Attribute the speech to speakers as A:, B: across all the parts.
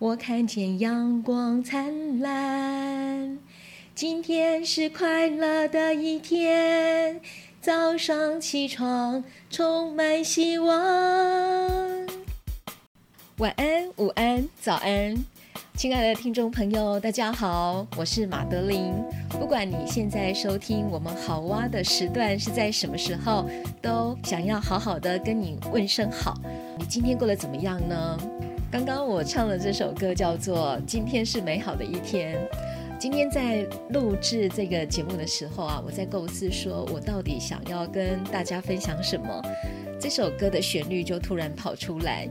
A: 我看见阳光灿烂。今天是快乐的一天，早上起床充满希望。晚安，午安，早安，亲爱的听众朋友，大家好，我是马德琳。不管你现在收听我们好哇的时段是在什么时候，都想要好好的跟你问声好。你今天过得怎么样呢？刚刚我唱的这首歌叫做《今天是美好的一天》。今天在录制这个节目的时候啊，我在构思说，我到底想要跟大家分享什么？这首歌的旋律就突然跑出来。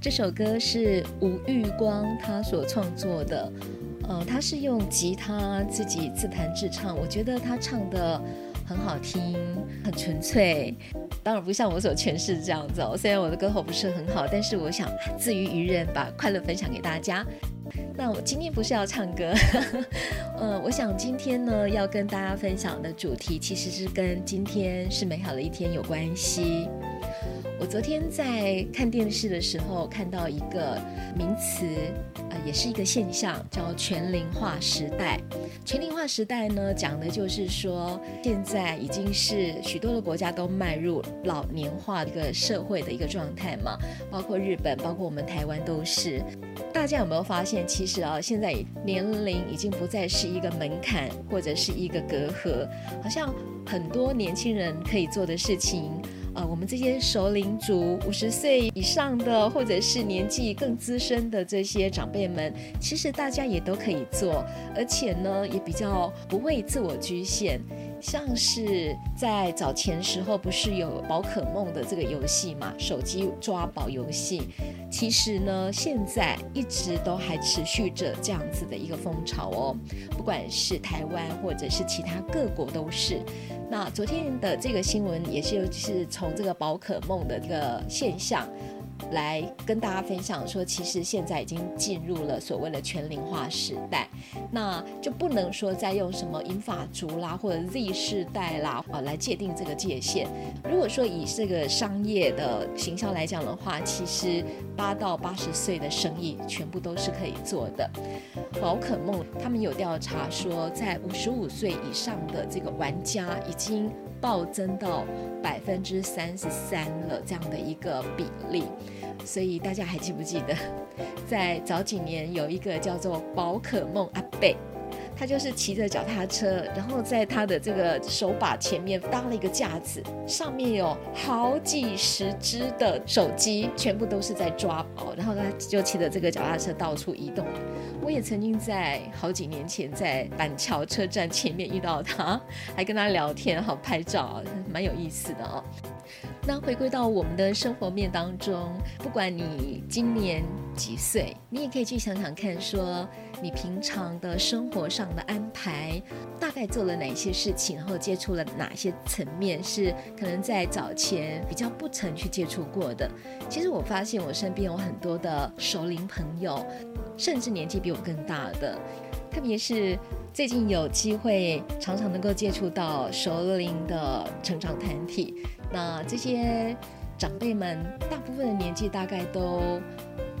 A: 这首歌是吴玉光他所创作的，呃，他是用吉他自己自弹自唱，我觉得他唱得很好听，很纯粹。当然不像我所诠释这样子哦，虽然我的歌喉不是很好，但是我想自娱娱人，把快乐分享给大家。那我今天不是要唱歌，呃，我想今天呢要跟大家分享的主题其实是跟今天是美好的一天有关系。我昨天在看电视的时候看到一个名词，呃，也是一个现象，叫全龄化时代。全龄化时代呢，讲的就是说，现在已经是许多的国家都迈入老年化一个社会的一个状态嘛，包括日本，包括我们台湾都是。大家有没有发现，其实啊，现在年龄已经不再是一个门槛或者是一个隔阂，好像很多年轻人可以做的事情。呃，我们这些熟龄族，五十岁以上的，或者是年纪更资深的这些长辈们，其实大家也都可以做，而且呢，也比较不会自我局限。像是在早前时候，不是有宝可梦的这个游戏嘛，手机抓宝游戏。其实呢，现在一直都还持续着这样子的一个风潮哦，不管是台湾或者是其他各国都是。那昨天的这个新闻也是，就是从这个宝可梦的这个现象。来跟大家分享说，其实现在已经进入了所谓的全龄化时代，那就不能说再用什么银发族啦或者 Z 世代啦啊来界定这个界限。如果说以这个商业的行销来讲的话，其实八到八十岁的生意全部都是可以做的。宝可梦他们有调查说，在五十五岁以上的这个玩家已经暴增到百分之三十三了，这样的一个比例。所以大家还记不记得，在早几年有一个叫做宝可梦阿贝，他就是骑着脚踏车，然后在他的这个手把前面搭了一个架子，上面有好几十只的手机，全部都是在抓宝，然后他就骑着这个脚踏车到处移动。我也曾经在好几年前在板桥车站前面遇到他，还跟他聊天，好拍照，蛮有意思的哦。那回归到我们的生活面当中，不管你今年几岁，你也可以去想想看，说你平常的生活上的安排，大概做了哪些事情，然后接触了哪些层面，是可能在早前比较不曾去接触过的。其实我发现我身边有很多的熟龄朋友，甚至年纪比我更大的，特别是最近有机会常常能够接触到熟龄的成长团体。那这些长辈们，大部分的年纪大概都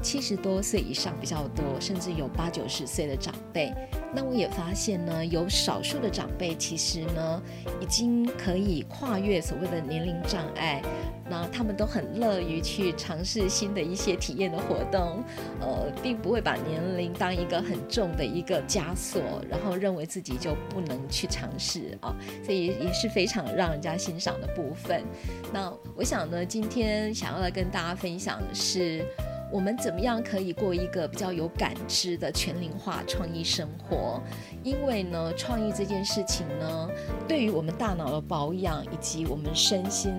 A: 七十多岁以上比较多，甚至有八九十岁的长辈。那我也发现呢，有少数的长辈其实呢，已经可以跨越所谓的年龄障碍。那他们都很乐于去尝试新的一些体验的活动，呃，并不会把年龄当一个很重的一个枷锁，然后认为自己就不能去尝试啊，所以也是非常让人家欣赏的部分。那我想呢，今天想要来跟大家分享的是，我们怎么样可以过一个比较有感知的全龄化创意生活？因为呢，创意这件事情呢，对于我们大脑的保养以及我们身心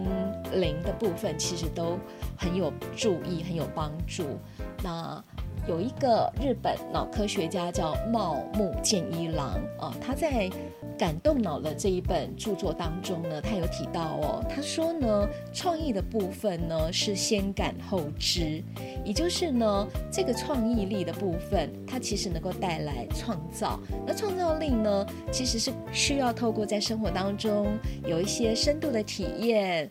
A: 灵的部分，其实都很有注意，很有帮助。那有一个日本脑科学家叫茂木健一郎啊，他在。感动脑的这一本著作当中呢，他有提到哦，他说呢，创意的部分呢是先感后知，也就是呢，这个创意力的部分，它其实能够带来创造。那创造力呢，其实是需要透过在生活当中有一些深度的体验。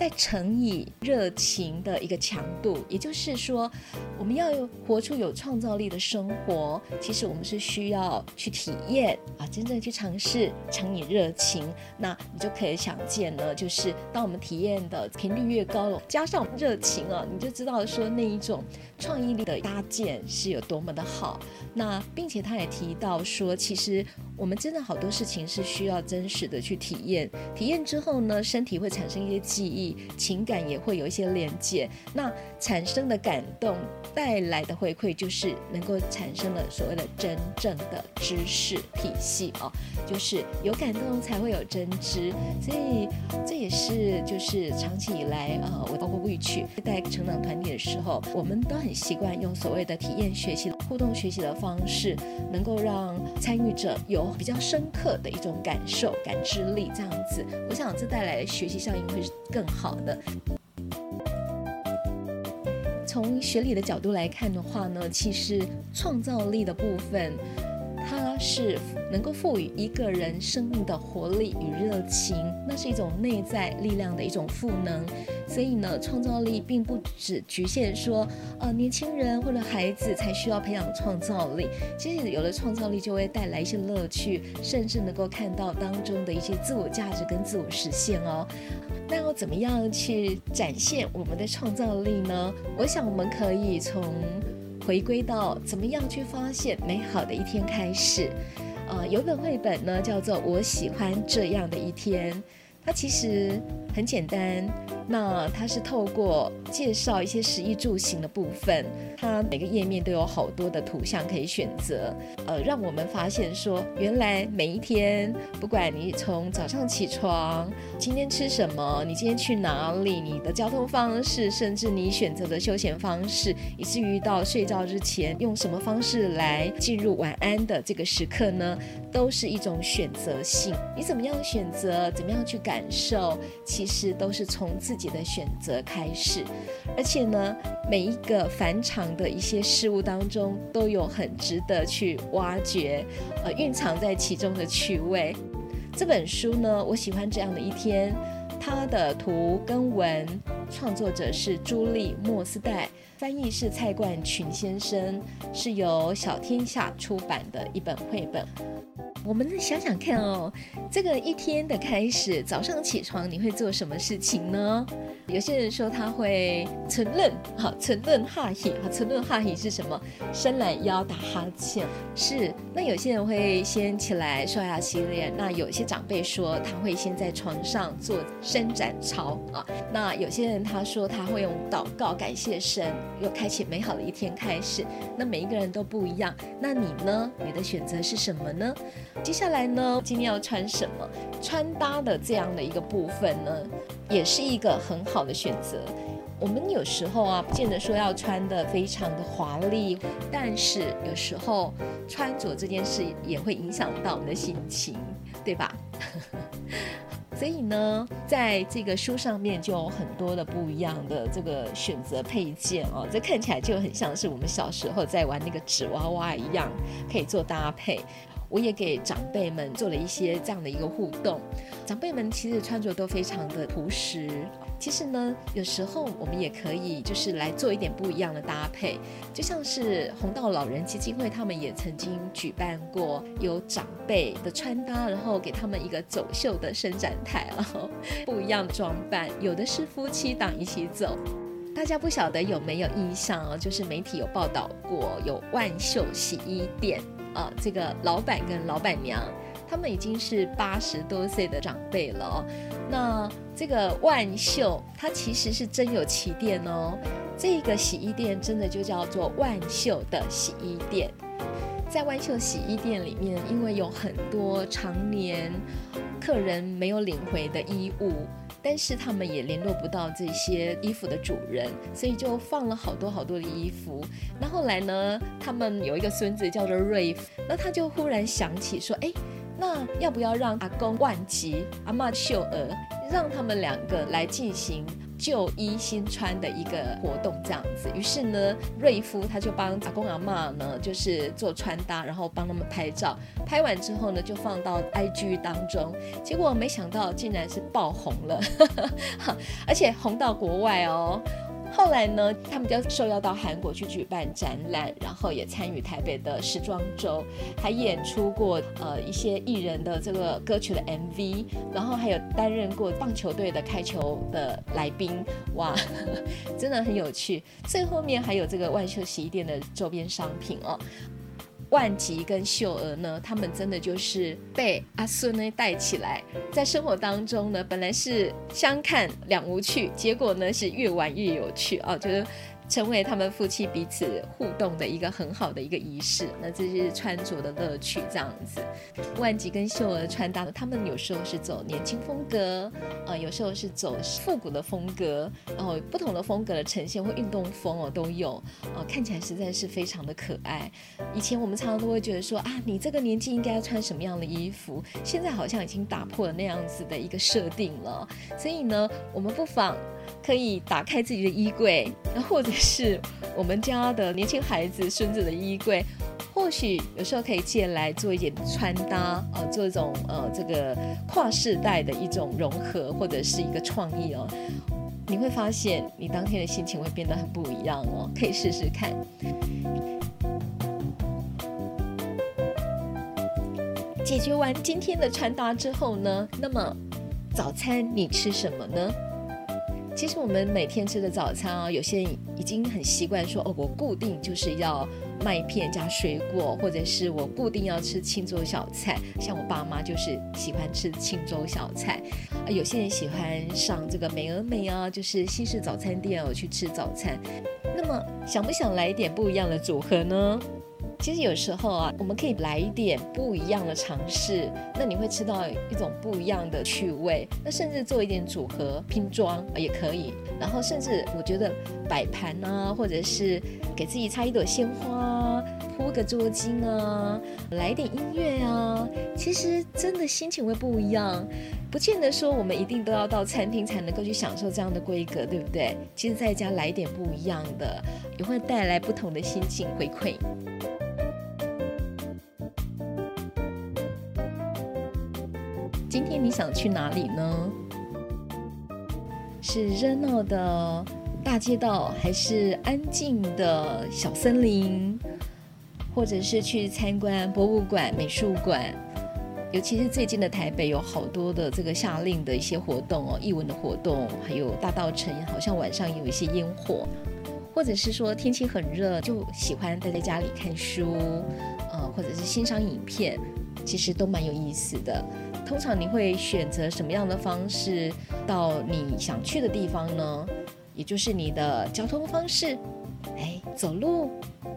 A: 再乘以热情的一个强度，也就是说，我们要有活出有创造力的生活，其实我们是需要去体验啊，真正去尝试，乘以热情，那你就可以想见呢，就是当我们体验的频率越高，加上热情啊，你就知道说那一种创意力的搭建是有多么的好。那并且他也提到说，其实我们真的好多事情是需要真实的去体验，体验之后呢，身体会产生一些记忆。情感也会有一些连接，那产生的感动带来的回馈，就是能够产生了所谓的真正的知识体系哦，就是有感动才会有真知，所以这也是就是长期以来、呃，我包括 WeChat 带成长团体的时候，我们都很习惯用所谓的体验学习、互动学习的方式，能够让参与者有比较深刻的一种感受、感知力，这样子，我想这带来的学习效应会是更好。好的，从学理的角度来看的话呢，其实创造力的部分，它是能够赋予一个人生命的活力与热情，那是一种内在力量的一种赋能。所以呢，创造力并不只局限说，呃，年轻人或者孩子才需要培养创造力。其实有了创造力，就会带来一些乐趣，甚至能够看到当中的一些自我价值跟自我实现哦。那要怎么样去展现我们的创造力呢？我想我们可以从回归到怎么样去发现美好的一天开始。呃，有本绘本呢，叫做《我喜欢这样的一天》，它其实很简单。那它是透过介绍一些食衣住行的部分，它每个页面都有好多的图像可以选择，呃，让我们发现说，原来每一天，不管你从早上起床，今天吃什么，你今天去哪里，你的交通方式，甚至你选择的休闲方式，以至于到睡觉之前用什么方式来进入晚安的这个时刻呢，都是一种选择性。你怎么样选择，怎么样去感受，其实都是从自己的选择开始，而且呢，每一个返场的一些事物当中，都有很值得去挖掘，呃，蕴藏在其中的趣味。这本书呢，我喜欢这样的一天，它的图跟文创作者是朱莉莫斯代，翻译是蔡冠群先生，是由小天下出版的一本绘本。我们再想想看哦，这个一天的开始，早上起床你会做什么事情呢？有些人说他会晨练，好，晨练哈希，好，晨练哈希是什么？伸懒腰、打哈欠。是。那有些人会先起来刷牙洗脸，那有些长辈说他会先在床上做伸展操啊。那有些人他说他会用祷告感谢神，又开启美好的一天开始。那每一个人都不一样，那你呢？你的选择是什么呢？接下来呢，今天要穿什么？穿搭的这样的一个部分呢，也是一个很好的选择。我们有时候啊，不见得说要穿得非常的华丽，但是有时候穿着这件事也会影响到我们的心情，对吧？所以呢，在这个书上面就有很多的不一样的这个选择配件哦，这看起来就很像是我们小时候在玩那个纸娃娃一样，可以做搭配。我也给长辈们做了一些这样的一个互动，长辈们其实穿着都非常的朴实。其实呢，有时候我们也可以就是来做一点不一样的搭配，就像是红道老人基金会，他们也曾经举办过有长辈的穿搭，然后给他们一个走秀的伸展台然后，不一样的装扮，有的是夫妻档一起走。大家不晓得有没有印象哦？就是媒体有报道过，有万秀洗衣店。啊，这个老板跟老板娘，他们已经是八十多岁的长辈了哦。那这个万秀，它其实是真有其店哦。这个洗衣店真的就叫做万秀的洗衣店。在万秀洗衣店里面，因为有很多常年客人没有领回的衣物。但是他们也联络不到这些衣服的主人，所以就放了好多好多的衣服。那后来呢，他们有一个孙子叫做瑞夫，那他就忽然想起说，哎，那要不要让阿公万吉、阿嬷秀娥，让他们两个来进行。旧衣新穿的一个活动，这样子。于是呢，瑞夫他就帮阿公阿妈呢，就是做穿搭，然后帮他们拍照。拍完之后呢，就放到 IG 当中。结果没想到，竟然是爆红了，而且红到国外哦。后来呢，他们就受邀到韩国去举办展览，然后也参与台北的时装周，还演出过呃一些艺人的这个歌曲的 MV，然后还有担任过棒球队的开球的来宾，哇，真的很有趣。最后面还有这个万秀洗衣店的周边商品哦。万吉跟秀娥呢，他们真的就是被阿孙呢带起来，在生活当中呢，本来是相看两无趣，结果呢是越玩越有趣啊，就是。成为他们夫妻彼此互动的一个很好的一个仪式，那这是穿着的乐趣，这样子。万吉跟秀儿穿搭的，他们有时候是走年轻风格，呃，有时候是走复古的风格，然后不同的风格的呈现或运动风哦都有，呃，看起来实在是非常的可爱。以前我们常常都会觉得说啊，你这个年纪应该要穿什么样的衣服，现在好像已经打破了那样子的一个设定了。所以呢，我们不妨。可以打开自己的衣柜，那或者是我们家的年轻孩子、孙子的衣柜，或许有时候可以借来做一点穿搭，呃，做一种呃这个跨世代的一种融合，或者是一个创意哦。你会发现，你当天的心情会变得很不一样哦，可以试试看。解决完今天的穿搭之后呢，那么早餐你吃什么呢？其实我们每天吃的早餐啊，有些人已经很习惯说哦，我固定就是要麦片加水果，或者是我固定要吃清粥小菜。像我爸妈就是喜欢吃清粥小菜，啊，有些人喜欢上这个美而美啊，就是西式早餐店哦去吃早餐。那么想不想来一点不一样的组合呢？其实有时候啊，我们可以来一点不一样的尝试，那你会吃到一种不一样的趣味。那甚至做一点组合拼装也可以。然后甚至我觉得摆盘啊，或者是给自己插一朵鲜花，铺个桌巾啊，来一点音乐啊，其实真的心情会不一样。不见得说我们一定都要到餐厅才能够去享受这样的规格，对不对？其实在家来一点不一样的，也会带来不同的心情回馈。今天你想去哪里呢？是热闹的大街道，还是安静的小森林？或者是去参观博物馆、美术馆？尤其是最近的台北，有好多的这个夏令的一些活动哦，艺文的活动，还有大稻城，好像晚上有一些烟火。或者是说天气很热，就喜欢待在家里看书，呃，或者是欣赏影片，其实都蛮有意思的。通常你会选择什么样的方式到你想去的地方呢？也就是你的交通方式，哎，走路、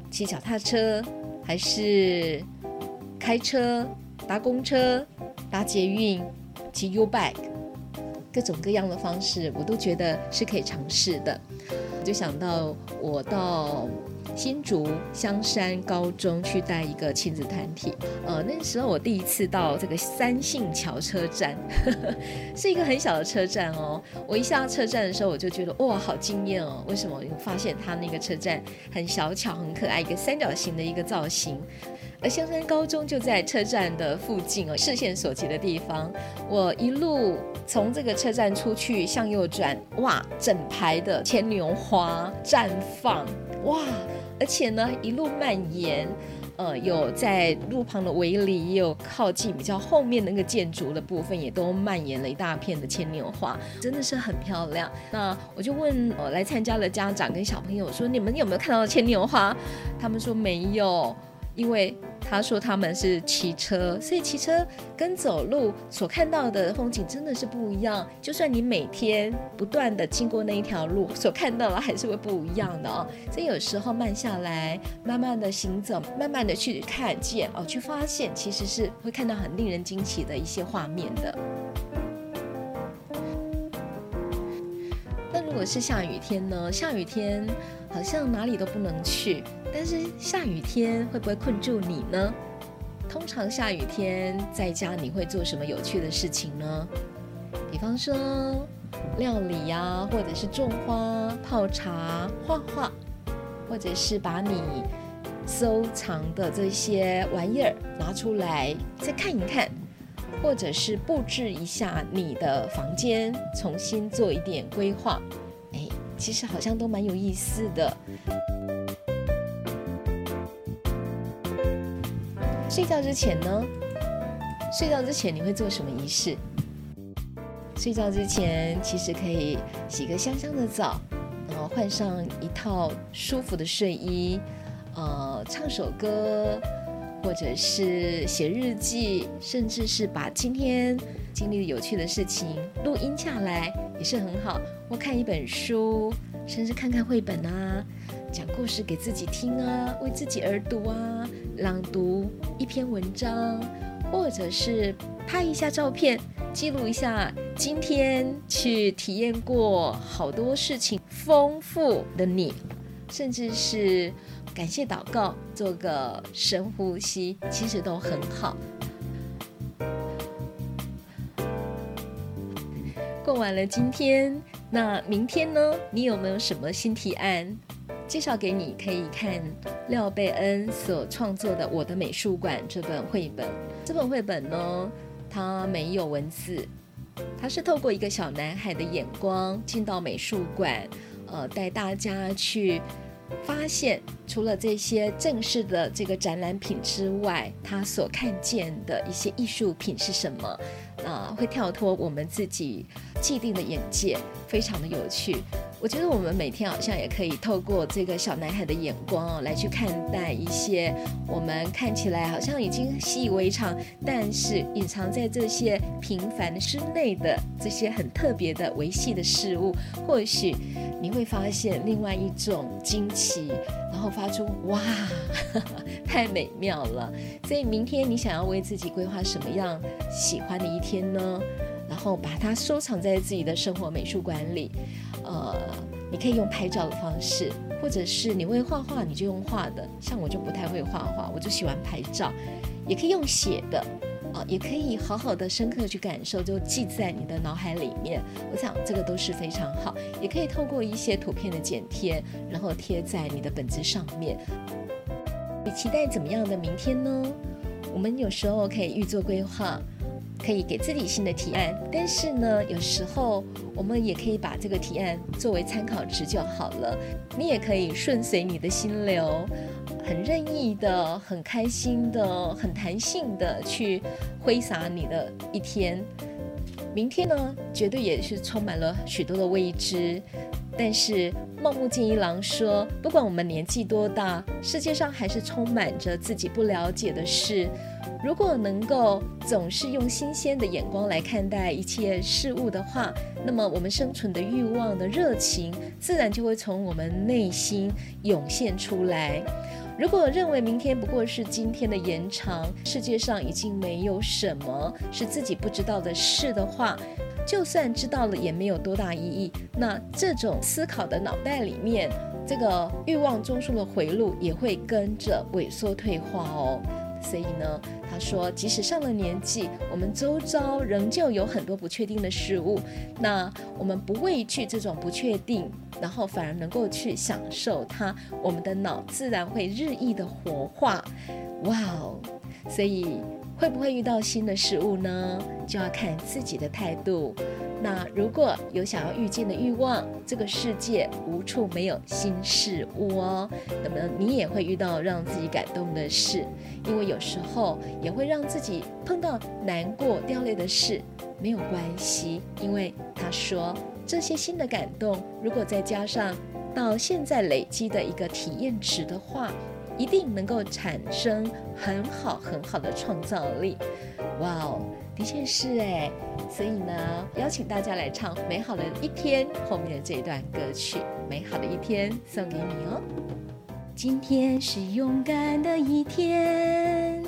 A: 骑脚踏车，还是开车、搭公车、搭捷运、骑 U-Bike，各种各样的方式，我都觉得是可以尝试的。我就想到我到。新竹香山高中去带一个亲子团体，呃，那时候我第一次到这个三信桥车站，呵呵，是一个很小的车站哦。我一下车站的时候，我就觉得哇，好惊艳哦！为什么？我发现它那个车站很小巧、很可爱，一个三角形的一个造型。而香山高中就在车站的附近哦，视线所及的地方。我一路从这个车站出去，向右转，哇，整排的牵牛花绽放，哇！而且呢，一路蔓延，呃，有在路旁的围篱，也有靠近比较后面那个建筑的部分，也都蔓延了一大片的牵牛花，真的是很漂亮。那我就问我来参加的家长跟小朋友说：“你们有没有看到牵牛花？”他们说没有。因为他说他们是骑车，所以骑车跟走路所看到的风景真的是不一样。就算你每天不断的经过那一条路，所看到的还是会不一样的哦。所以有时候慢下来，慢慢的行走，慢慢的去看见哦，去发现，其实是会看到很令人惊奇的一些画面的。是下雨天呢？下雨天好像哪里都不能去，但是下雨天会不会困住你呢？通常下雨天在家你会做什么有趣的事情呢？比方说料理呀、或者是种花、泡茶、画画，或者是把你收藏的这些玩意儿拿出来再看一看。或者是布置一下你的房间，重新做一点规划，其实好像都蛮有意思的。睡觉之前呢？睡觉之前你会做什么仪式？睡觉之前其实可以洗个香香的澡，然后换上一套舒服的睡衣，呃，唱首歌。或者是写日记，甚至是把今天经历的有趣的事情录音下来，也是很好。或看一本书，甚至看看绘本啊，讲故事给自己听啊，为自己而读啊，朗读一篇文章，或者是拍一下照片，记录一下今天去体验过好多事情丰富的你，甚至是。感谢祷告，做个深呼吸，其实都很好。过完了今天，那明天呢？你有没有什么新提案？介绍给你，可以看廖贝恩所创作的《我的美术馆》这本绘本。这本绘本呢，它没有文字，它是透过一个小男孩的眼光进到美术馆，呃，带大家去。发现除了这些正式的这个展览品之外，他所看见的一些艺术品是什么？啊，会跳脱我们自己既定的眼界，非常的有趣。我觉得我们每天好像也可以透过这个小男孩的眼光哦，来去看待一些我们看起来好像已经习以为常，但是隐藏在这些平凡之内的这些很特别的维系的事物，或许你会发现另外一种惊奇，然后发出哇，太美妙了。所以明天你想要为自己规划什么样喜欢的一天呢？然后把它收藏在自己的生活美术馆里，呃，你可以用拍照的方式，或者是你会画画，你就用画的。像我就不太会画画，我就喜欢拍照。也可以用写的，啊、呃，也可以好好的、深刻去感受，就记在你的脑海里面。我想这个都是非常好。也可以透过一些图片的剪贴，然后贴在你的本子上面。你期待怎么样的明天呢？我们有时候可以预做规划。可以给自己新的提案，但是呢，有时候我们也可以把这个提案作为参考值就好了。你也可以顺随你的心流，很任意的、很开心的、很弹性的去挥洒你的一天。明天呢，绝对也是充满了许多的未知。但是茂木健一郎说，不管我们年纪多大，世界上还是充满着自己不了解的事。如果能够总是用新鲜的眼光来看待一切事物的话，那么我们生存的欲望的热情，自然就会从我们内心涌现出来。如果认为明天不过是今天的延长，世界上已经没有什么是自己不知道的事的话，就算知道了也没有多大意义。那这种思考的脑袋里面，这个欲望中枢的回路也会跟着萎缩退化哦。所以呢，他说，即使上了年纪，我们周遭仍旧有很多不确定的事物。那我们不畏惧这种不确定，然后反而能够去享受它，我们的脑自然会日益的活化。哇哦！所以会不会遇到新的事物呢？就要看自己的态度。那如果有想要遇见的欲望，这个世界无处没有新事物哦。那么你也会遇到让自己感动的事，因为有时候也会让自己碰到难过、掉泪的事，没有关系，因为他说这些新的感动，如果再加上到现在累积的一个体验值的话，一定能够产生很好很好的创造力。哇哦！的确是哎，所以呢，邀请大家来唱《美好的一天》后面的这一段歌曲，《美好的一天》送给你哦。今天是勇敢的一天，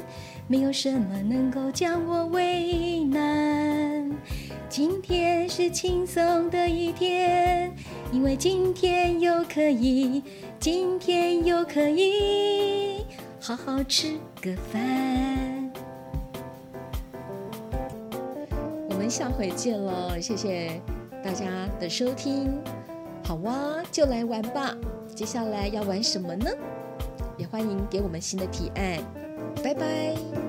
A: 没有什么能够将我为难。今天是轻松的一天，因为今天又可以，今天又可以好好吃个饭。们下回见了，谢谢大家的收听。好哇，就来玩吧。接下来要玩什么呢？也欢迎给我们新的提案。拜拜。